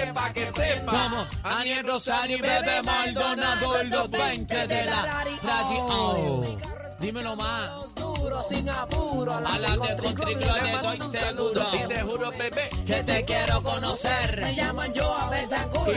cacique pa' que sepa. Vamos, Aniel Rosario y Bebe Maldonado, los 20 de la radio. Dímelo más. Duro, sin apuro. A la de Contriclo le doy seguro. Y te juro, bebé. Que te quiero conocer. Me llaman yo a ver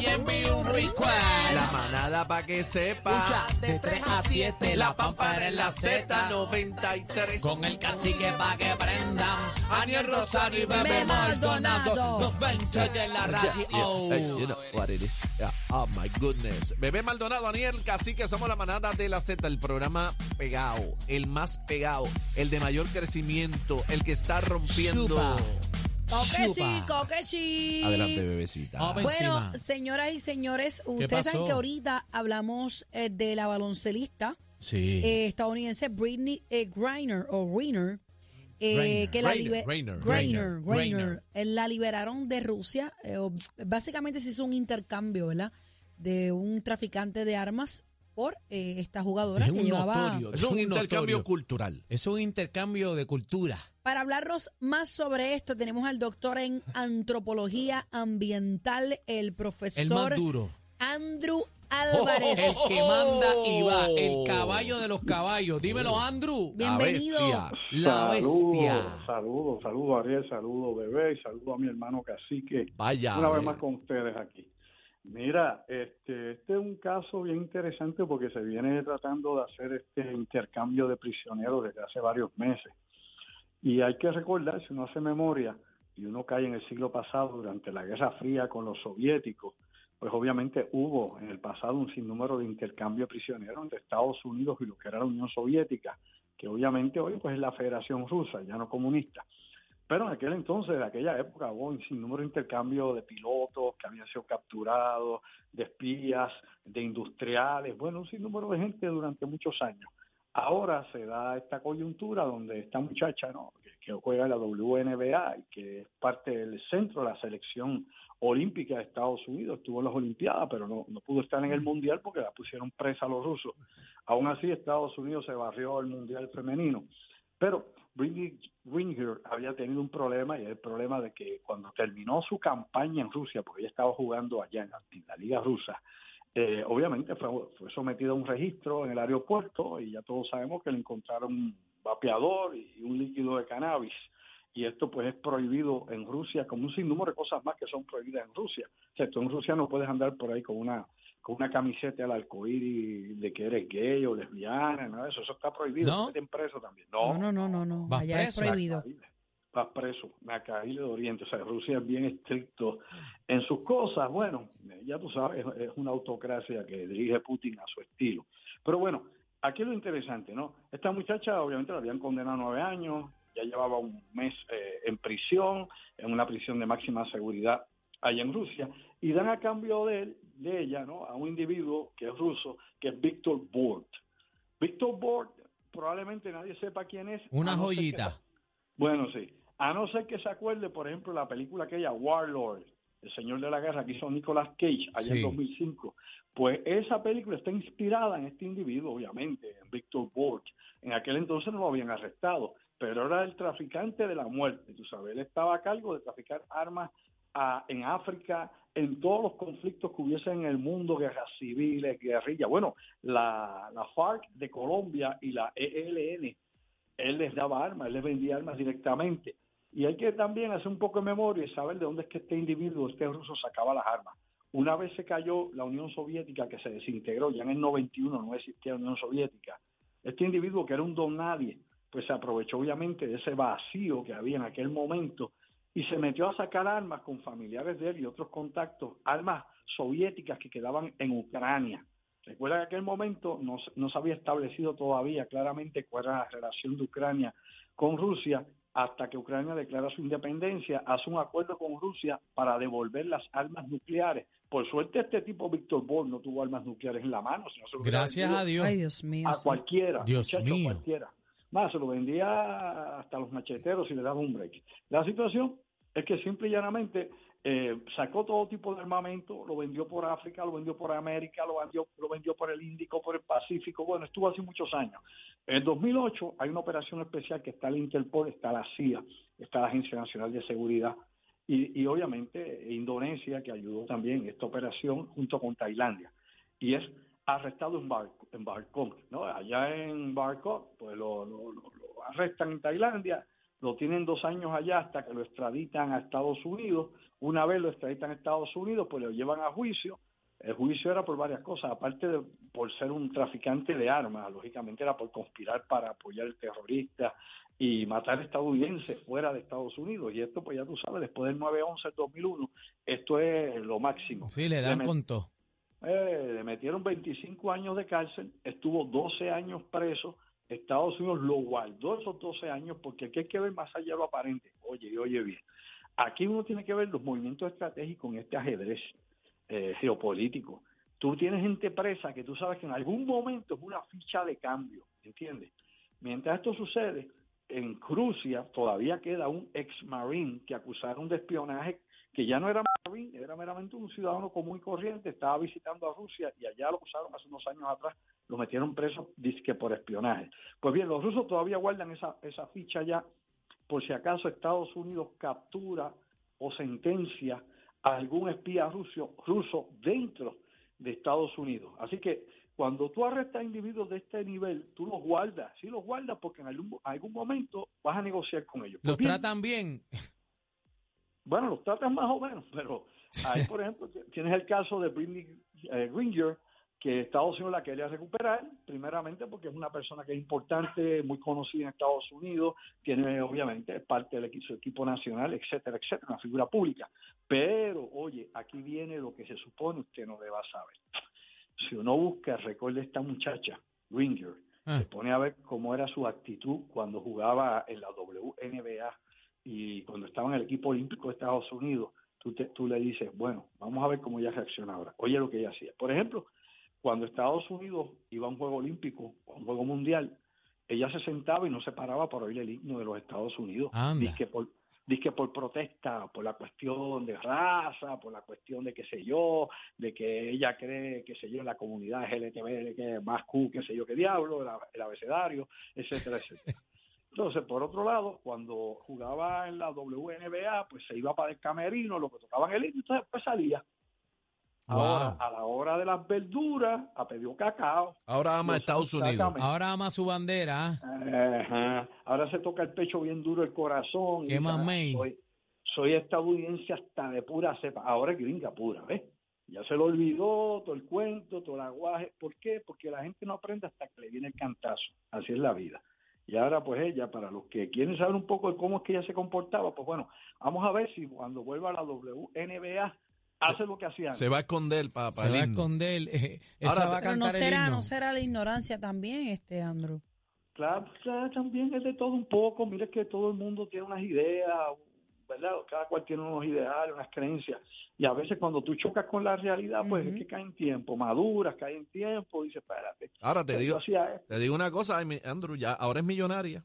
Y envío un La request. manada pa' que sepa. De 3 a 7, La pampara en la Z93. Con el cacique pa' que prendan. Aniel Rosario y Bebe Maldonado, los 20 de la radio. You know what it is. Oh my goodness. Bebé Maldonado, Daniel, casi que somos la manada de la Z, el programa pegado, el más pegado, el de mayor crecimiento, el que está rompiendo. Chupa. Coque sí, coque sí. Adelante, bebecita. Vamos Bueno, encima. señoras y señores, ustedes saben que ahorita hablamos eh, de la baloncelista Sí. eh, estadounidense Britney eh, Griner o Griner, eh, que la Griner, Griner. eh, la liberaron de Rusia. eh, básicamente se hizo un intercambio, ¿verdad? De un traficante de armas por eh, esta jugadora Es que un llevaba. notorio. es un un intercambio notorio. cultural. Es un intercambio de cultura. Para hablarnos más sobre esto, tenemos al doctor en antropología ambiental, el El profesor más duro. Andrew Álvarez. El que manda y va. El caballo de los caballos. Dímelo, Andrew. Bienvenido. bestia. La bestia. Saludos, saludos Ariel, saludos bebé y saludos a mi hermano Cacique. Vaya. Una vez más con ustedes aquí. Mira, este, este es un caso bien interesante porque se viene tratando de hacer este intercambio de prisioneros desde hace varios meses. Y hay que recordar, si uno hace memoria y uno cae en el siglo pasado durante la Guerra Fría con los soviéticos, pues obviamente hubo en el pasado un sinnúmero de intercambio de prisioneros entre Estados Unidos y lo que era la Unión Soviética, que obviamente hoy pues es la Federación Rusa, ya no comunista. Pero en aquel entonces, en aquella época, hubo un sinnúmero de intercambio de pilotos que habían sido capturados, de espías, de industriales, bueno, un sinnúmero de gente durante muchos años. Ahora se da esta coyuntura donde esta muchacha, ¿no? que, que juega en la WNBA y que es parte del centro de la selección olímpica de Estados Unidos, estuvo en las Olimpiadas, pero no, no pudo estar en el Mundial porque la pusieron presa a los rusos. Aún así, Estados Unidos se barrió el Mundial femenino. Pero Greenhill había tenido un problema y el problema de que cuando terminó su campaña en Rusia, porque ella estaba jugando allá en la, en la liga rusa, eh, obviamente fue, fue sometida a un registro en el aeropuerto y ya todos sabemos que le encontraron un vapeador y un líquido de cannabis. Y esto pues es prohibido en Rusia, como un sinnúmero de cosas más que son prohibidas en Rusia. O sea, tú en Rusia no puedes andar por ahí con una con una camiseta al arcoíris de que eres gay o lesbiana, nada de eso, eso está prohibido, ¿No? te preso también. No, no, no, no, no. Vas Allá es preso. prohibido. Vas preso, Macaíle de Oriente, o sea, Rusia es bien estricto en sus cosas, bueno, ya tú sabes, es- es una autocracia que dirige Putin a su estilo. Pero bueno, aquí lo interesante, ¿no? Esta muchacha obviamente la habían condenado a nueve años, ya llevaba un mes eh, en prisión, en una prisión de máxima seguridad allá en Rusia, y dan a cambio de, él, de ella, ¿no? A un individuo que es ruso, que es Víctor Bort. Víctor Bort, probablemente nadie sepa quién es. Una que- joyita. bueno, sí. A no ser que se acuerde, por ejemplo, la película aquella Warlord, El Señor de la Guerra, que hizo Nicolas Cage allá Sí. en 2005. Pues esa película está inspirada en este individuo, obviamente, en Victor Borch. En aquel entonces no lo habían arrestado, pero era el traficante de la muerte, tú sabes. Él estaba a cargo de traficar armas a- en África, en todos los conflictos que hubiese en el mundo, guerras civiles, guerrillas. Bueno, la, la FARC de Colombia y la ELN él les daba armas, él les vendía armas directamente. Y hay que también hacer un poco de memoria y saber de dónde es que este individuo, este ruso, sacaba las armas. Una vez se cayó la Unión Soviética, que se desintegró, ya en el 91 no existía Unión Soviética, Este individuo que era un don nadie, pues se aprovechó obviamente de ese vacío que había en aquel momento y se metió a sacar armas con familiares de él y otros contactos, armas soviéticas que quedaban en Ucrania. Recuerda que en aquel momento no, no se había establecido todavía claramente cuál era la relación de Ucrania con Rusia hasta que Ucrania declara su independencia, hace un acuerdo con Rusia para devolver las armas nucleares. Por suerte este tipo, Víctor Boll, no tuvo armas nucleares en la mano. Si no se lo hubiera Gracias a Dios. Ay, Dios mío. A sí. cualquiera. Dios mío. cualquiera. Más, se lo vendía hasta los macheteros y le daba un break. La situación es que simple y llanamente eh, sacó todo tipo de armamento, lo vendió por África, lo vendió por América, lo vendió, lo vendió por el Índico, por el Pacífico. Bueno, estuvo así muchos años. En 2008 hay una operación especial que está el Interpol, está la CIA, está la Agencia Nacional de Seguridad y, obviamente Indonesia que ayudó también esta operación junto con Tailandia. Y es arrestado en, Bar, en Bangkok, ¿no? Allá en Bangkok, pues lo, lo- lo- lo arrestan en Tailandia, lo tienen dos años allá hasta que lo extraditan a Estados Unidos. Una vez lo extraditan a Estados Unidos, pues lo llevan a juicio. El juicio era por varias cosas, aparte de por ser un traficante de armas, lógicamente era por conspirar para apoyar al terrorista y matar estadounidenses fuera de Estados Unidos. Y esto, pues ya tú sabes, después del 9-11 del 2001, esto es lo máximo. Sí, le dan con todo. Eh, le metieron 25 años de cárcel, estuvo 12 años preso. Estados Unidos lo guardó esos 12 años porque aquí hay que ver más allá de lo aparente. Oye, oye bien. Aquí uno tiene que ver los movimientos estratégicos en este ajedrez eh, geopolítico. Tú tienes gente presa que tú sabes que en algún momento es una ficha de cambio, ¿entiendes? Mientras esto sucede, en Rusia todavía queda un ex marine que acusaron de espionaje que ya no era era meramente un ciudadano común y corriente, estaba visitando a Rusia y allá lo acusaron hace unos años atrás, lo metieron preso disque por espionaje. Pues bien, los rusos todavía guardan esa, esa ficha ya por si acaso Estados Unidos captura o sentencia a algún espía ruso, ruso dentro de Estados Unidos. Así que cuando tú arrestas a individuos de este nivel, tú los guardas, sí los guardas porque en algún, algún momento vas a negociar con ellos. Los Pues bien, tratan bien. Bueno, los tratas más o menos, pero ahí, por ejemplo, tienes el caso de Britney eh, Gringer, que Estados Unidos la quería recuperar, primeramente porque es una persona que es importante, muy conocida en Estados Unidos, tiene obviamente parte del equipo, su equipo nacional, etcétera, etcétera, una figura pública. Pero, oye, aquí viene lo que se supone usted no deba saber. Si uno busca el récord de esta muchacha, Gringer, Ah. se pone a ver cómo era su actitud cuando jugaba en la WNBA y cuando estaba en el equipo olímpico de Estados Unidos, tú, te- tú le dices, bueno, vamos a ver cómo ella reacciona ahora. Oye lo que ella hacía. Por ejemplo, cuando Estados Unidos iba a un juego olímpico o a un juego mundial, ella se sentaba y no se paraba para oír el himno de los Estados Unidos. Dizque por, por protesta, por la cuestión de raza, por la cuestión de qué sé yo, de que ella cree, qué sé yo, en la comunidad LGTB, que más Q, qué sé yo, qué diablo, el abecedario, etcétera, etcétera. Entonces, por otro lado, cuando jugaba en la WNBA, pues se iba para el camerino, lo que tocaban el himno, entonces después salía. Ahora, Wow. a la hora de las verduras, a pedir cacao. Ahora ama a Estados Unidos. Ahora ama su bandera. ¿ah? Ajá. Ahora se toca el pecho bien duro el corazón. ¿Qué dice, más, "Ah, May?" Soy, soy estadounidense hasta de pura cepa. Ahora es gringa pura, ¿ves? Ya se lo olvidó todo el cuento, todo el aguaje. ¿Por qué? Porque la gente no aprende hasta que le viene el cantazo. Así es la vida. Y ahora, pues ella, para los que quieren saber un poco de cómo es que ella se comportaba, pues bueno, vamos a ver si cuando vuelva a la WNBA hace lo que hacía. Se va a esconder para Se va a esconder. eh, esa Ahora- va a Pero no el será, himno. no será la ignorancia también, este Andrew. Claro, claro, también es de todo un poco. Mire que todo el mundo tiene unas ideas, ¿verdad? Cada cual tiene unos ideales, unas creencias. Y a veces cuando tú chocas con la realidad, pues es que cae en tiempo, maduras, cae en tiempo, dice, espérate. Ahora te digo, te digo una cosa, Andrew, ya ahora es millonaria.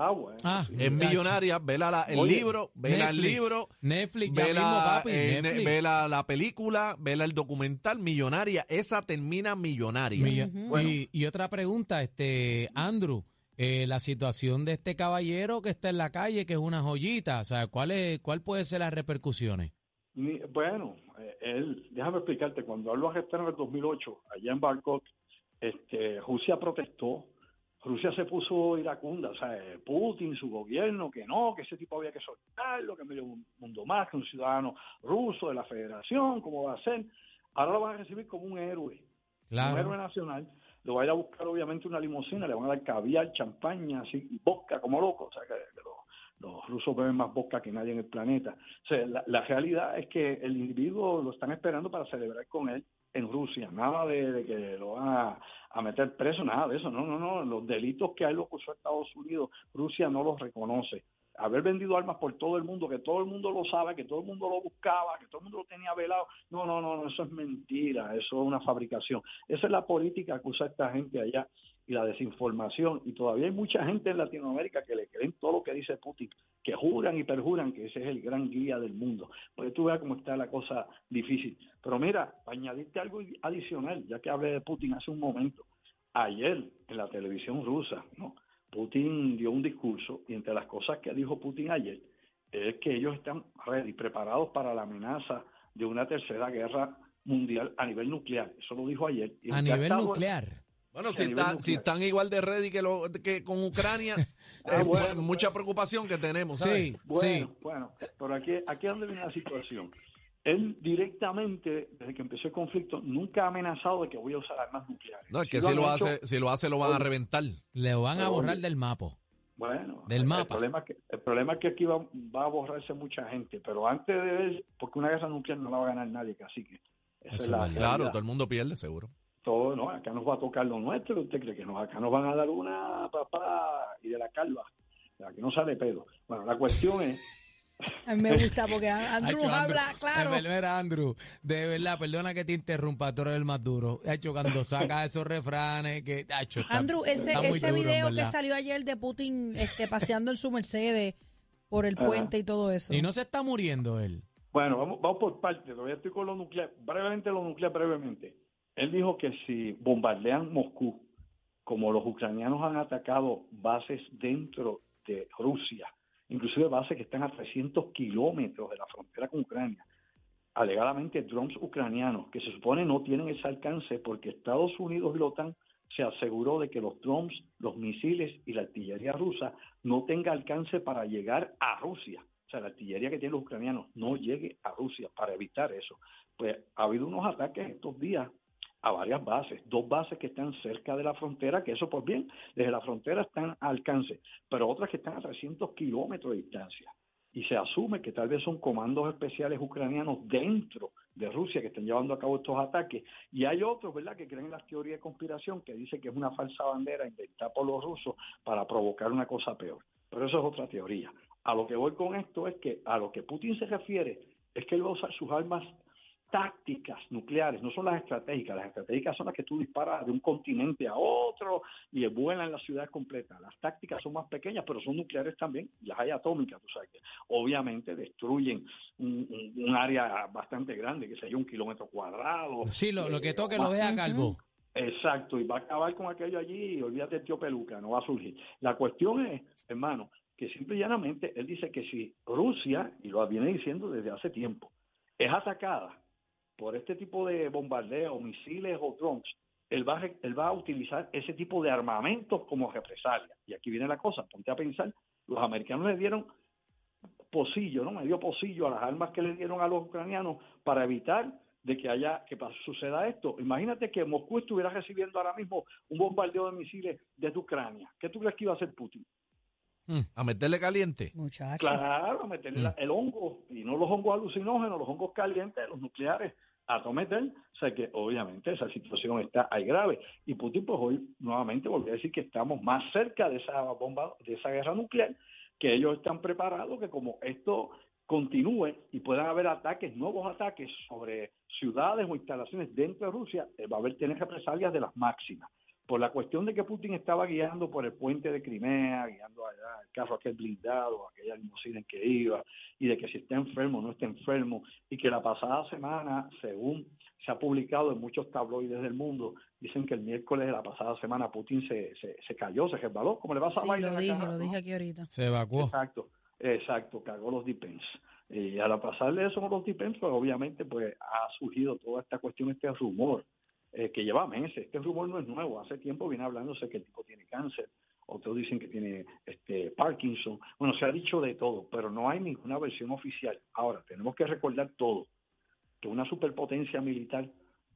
Ah, bueno. Ah, sí. Es millonaria, vela la- el Oye, libro, vela el libro, Netflix, ya vela, mismo, papi. eh, ne- Netflix. vela la película, vela el documental, millonaria. Esa termina millonaria. Millo- y, y otra pregunta, este Andrew, eh, la situación de este caballero que está en la calle, que es una joyita, o sea, ¿cuál es, cuál puede ser las repercusiones? Bueno, eh, él, déjame explicarte, cuando lo arrestaron en el 2008, allá en Bangkok, este, Rusia protestó, Rusia se puso iracunda, o sea, eh, Putin, su gobierno, que no, que ese tipo había que soltarlo, que medio mundo más, que un ciudadano ruso de la federación, ¿cómo va a ser? Ahora lo van a recibir como un héroe, un héroe nacional. Lo va a ir a buscar obviamente una limusina, le van a dar caviar, champaña, así, y vodka como loco, o sea que, que los, rusos beben más vodka que nadie en el planeta. La, realidad es que el individuo lo están esperando para celebrar con él en Rusia, nada de, que lo van a, meter preso, nada de eso, no, no, no, los delitos que hay los acusó Estados Unidos, Rusia no los reconoce haber vendido armas por todo el mundo, que todo el mundo lo sabe, que todo el mundo lo buscaba, que todo el mundo lo tenía velado. No, no, no, no, eso es mentira, eso es una fabricación. Esa es la política que usa esta gente allá y la desinformación. Y todavía hay mucha gente en Latinoamérica que le creen todo lo que dice Putin, que juran y perjuran que ese es el gran guía del mundo. Porque tú veas cómo está la cosa difícil. Pero mira, para añadirte algo adicional, ya que hablé de Putin hace un momento, ayer en la televisión rusa, ¿no? Putin dio un discurso y entre las cosas que dijo Putin ayer es que ellos están ready, preparados para la amenaza de una tercera guerra mundial a nivel nuclear. Eso lo dijo ayer. Y A nivel estado- nuclear. Bueno, si, a nivel está- nuclear. si están igual de ready que, lo, que con Ucrania, Ah, es bueno, mucha preocupación que tenemos. ¿sabes? Sí, Bueno, sí. bueno, pero aquí, aquí es donde viene la situación. Él directamente, desde que empezó el conflicto, nunca ha amenazado de que voy a usar armas nucleares. No, es que si lo, hecho, hace, si lo hace, lo van a reventar. Le van a borrar del mapa. Bueno, Del el mapa. problema, es que, el problema es que aquí va, va a borrarse mucha gente, pero antes de él, porque una guerra nuclear no la va a ganar nadie, así que Eso es. Claro, todo el mundo pierde, seguro. Todo, no, acá nos va a tocar lo nuestro, ¿usted cree que no? Acá nos van a dar una papá y de la calva, aquí no sale pedo. Bueno, la cuestión es, A mí me gusta porque Andrew habla, claro. De verdad, Andrew, de verdad, perdona que te interrumpa, tú eres el más duro. Hacho, cuando saca esos refranes, que, está- Andrew, ese, está ese duro, video que salió ayer de Putin este, paseando en su Mercedes por el Ajá. puente y todo eso. Y no se está muriendo él. Bueno, vamos, vamos por partes. Todavía estoy con lo nuclear. Brevemente, lo nuclear, brevemente. Él dijo que si bombardean Moscú, como los ucranianos han atacado bases dentro de Rusia, inclusive bases que están a 300 kilómetros de la frontera con Ucrania, alegadamente drones ucranianos, que se supone no tienen ese alcance porque Estados Unidos y la OTAN se aseguró de que los drones, los misiles y la artillería rusa no tenga alcance para llegar a Rusia. O sea, la artillería que tienen los ucranianos no llegue a Rusia para evitar eso. Pues ha habido unos ataques estos días a varias bases, dos bases que están cerca de la frontera, que eso pues bien, desde la frontera están a alcance, pero otras que están a 300 kilómetros de distancia. Y se asume que tal vez son comandos especiales ucranianos dentro de Rusia que están llevando a cabo estos ataques. Y hay otros, ¿verdad?, que creen en las teorías de conspiración que dice que es una falsa bandera inventada por los rusos para provocar una cosa peor. Pero eso es otra teoría. A lo que voy con esto es que a lo que Putin se refiere es que él va a usar sus armas tácticas nucleares, no son las estratégicas, las estratégicas son las que tú disparas de un continente a otro y vuelan las ciudades completas. Las tácticas son más pequeñas, pero son nucleares también, las hay atómicas, tú sabes que obviamente destruyen un, un- un área bastante grande, que sería un kilómetro cuadrado. Sí, lo, lo que eh, toque lo deja calvo. Exacto, y va a acabar con aquello allí y olvídate el tío Peluca, no va a surgir. La cuestión es, hermano, que simple y llanamente él dice que si Rusia, y lo viene diciendo desde hace tiempo, es atacada por este tipo de bombardeos, misiles o drones, él va, a, re- él va a utilizar ese tipo de armamentos como represalia. Y aquí viene la cosa, ponte a pensar, los americanos le dieron pocillo, ¿no? Medio pocillo a las armas que le dieron a los ucranianos para evitar de que haya que suceda esto. Imagínate que Moscú estuviera recibiendo ahora mismo un bombardeo de misiles desde Ucrania. ¿Qué tú crees que iba a hacer Putin? A meterle caliente. Muchacho. Claro, meterle la- el hongo, y no los hongos alucinógenos, los hongos calientes, los nucleares, a someter. O sea que obviamente esa situación está ahí grave. Y Putin pues hoy nuevamente volvió a decir que estamos más cerca de esa bomba, de esa guerra nuclear, que ellos están preparados, que como esto continúe y puedan haber ataques, nuevos ataques sobre ciudades o instalaciones dentro de Rusia, eh, va a haber tener represalias de las máximas por la cuestión de que Putin estaba guiando por el puente de Crimea, guiando allá el carro aquel blindado, aquella limusina en que iba, y de que si está enfermo o no está enfermo, y que la pasada semana, según se ha publicado en muchos tabloides del mundo, dicen que el miércoles de la pasada semana Putin se, se, se cayó, se resbaló, como le pasa Sí, a Biden lo dije, lo ¿no? dije aquí ahorita. Se evacuó. Exacto, exacto, cagó los depends. Y al pasarle eso con los depends, pues obviamente pues ha surgido toda esta cuestión, este rumor eh, que lleva meses. Este rumor no es nuevo, hace tiempo viene hablándose que el tipo tiene cáncer, otros dicen que tiene este Parkinson. Bueno, se ha dicho de todo, pero no hay ninguna versión oficial. Ahora, tenemos que recordar todo, que una superpotencia militar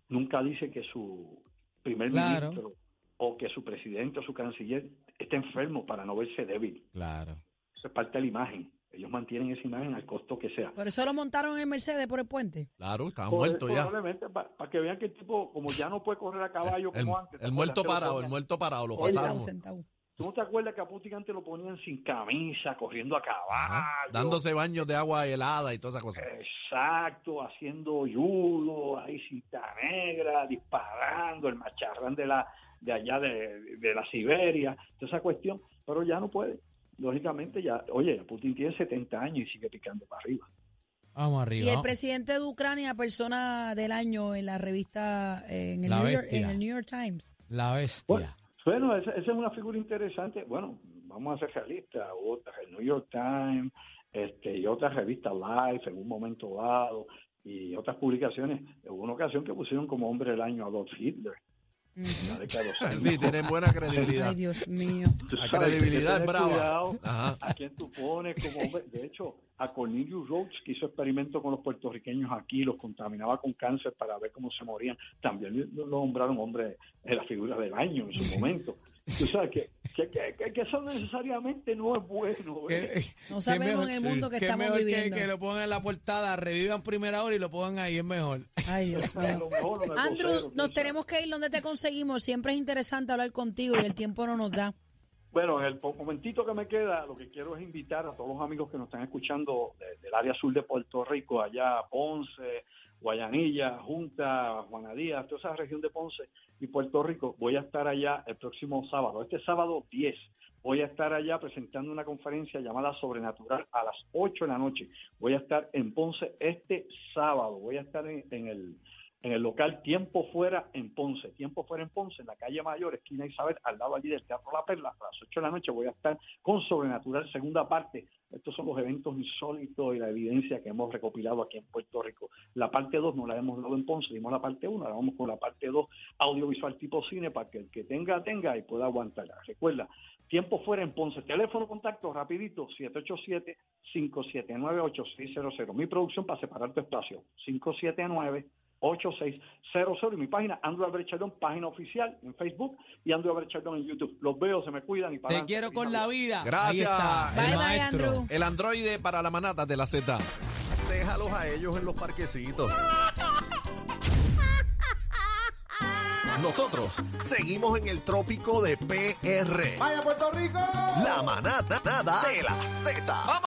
nunca dice que su primer Claro. ministro o que su presidente o su canciller esté enfermo para no verse débil. Claro. Eso es parte de la imagen. Ellos mantienen esa imagen al costo que sea. Por eso lo montaron en Mercedes por el puente. Claro, estaba muerto ya. Probablemente para que vean que el tipo, como ya no puede correr a caballo El, como antes. ¿te el muerto parado, el muerto parado, lo pasaron. sentado. ¿Tú no te acuerdas que a Putin antes lo ponían sin camisa, corriendo a caballo? Ajá, Dándose baños de agua helada y todas esas cosas. Exacto, haciendo judo, ahí cinta negra, disparando, el macharrán de la de allá de, de la Siberia, toda esa cuestión, pero ya no puede. Lógicamente ya, oye, Putin tiene 70 años y sigue picando para arriba. Vamos Y arriba. el presidente de Ucrania, persona del año en la revista, en el, La New York, en el New York Times. La bestia. Bueno, bueno esa, esa es una figura interesante. Bueno, vamos a ser realistas. Otra, el New York Times este, y otras revistas Life en un momento dado y otras publicaciones. Hubo una ocasión que pusieron como hombre del año a Adolf Hitler. Sí, tienen buena credibilidad. Ay, Dios mío. La credibilidad es brava. cuidado Ajá. A quién tú pones como hombre. De hecho, a Cornelius Rhodes, que hizo experimentos con los puertorriqueños aquí, los contaminaba con cáncer para ver cómo se morían. También lo nombraron hombre de la figura del año en su momento. Tú sabes que, que, que, que- que eso necesariamente no es bueno. ¿eh? No sabemos mejor- en el mundo que estamos mejor que- viviendo. Que, lo pongan en la portada, revivan primera hora y lo pongan ahí, es mejor. Ay, Dios mío. Andrew, nos tenemos que ir donde te conseguimos. Siempre es interesante hablar contigo y el tiempo no nos da. Bueno, en el momentito que me queda, lo que quiero es invitar a todos los amigos que nos están escuchando de- del área sur de Puerto Rico, allá Ponce, Guayanilla, Junta, Juana Díaz, toda esa región de Ponce y Puerto Rico. Voy a estar allá el próximo sábado, este sábado 10. Voy a estar allá presentando una conferencia llamada Sobrenatural a las 8 de la noche. Voy a estar en Ponce este sábado. Voy a estar en, en el en el local Tiempo Fuera en Ponce. Tiempo Fuera en Ponce, en la calle Mayor, esquina Isabel, al lado allí del Teatro La Perla. A las 8 de la noche voy a estar con Sobrenatural, segunda parte. Estos son los eventos insólitos y la evidencia que hemos recopilado aquí en Puerto Rico. La parte 2 no la hemos dado en Ponce, dimos la parte 1, ahora vamos con la parte 2, audiovisual tipo cine, para que el que tenga, tenga y pueda aguantarla. Recuerda, Tiempo Fuera en Ponce. Teléfono contacto rapidito, 787-579-8600. Mi producción para separar tu espacio, 579 8600 y mi página Andrew Albert Chardón, página oficial en Facebook y Andrew Albert Chardón en YouTube. Los veo, se me cuidan y para Te adelante. quiero con la vida. Gracias. El Bye, maestro. Andrew. El androide para la manata de la Z. Déjalos a ellos en los parquecitos. Nosotros seguimos en el trópico de PR. ¡Vaya Puerto Rico! La manada nada de la Z.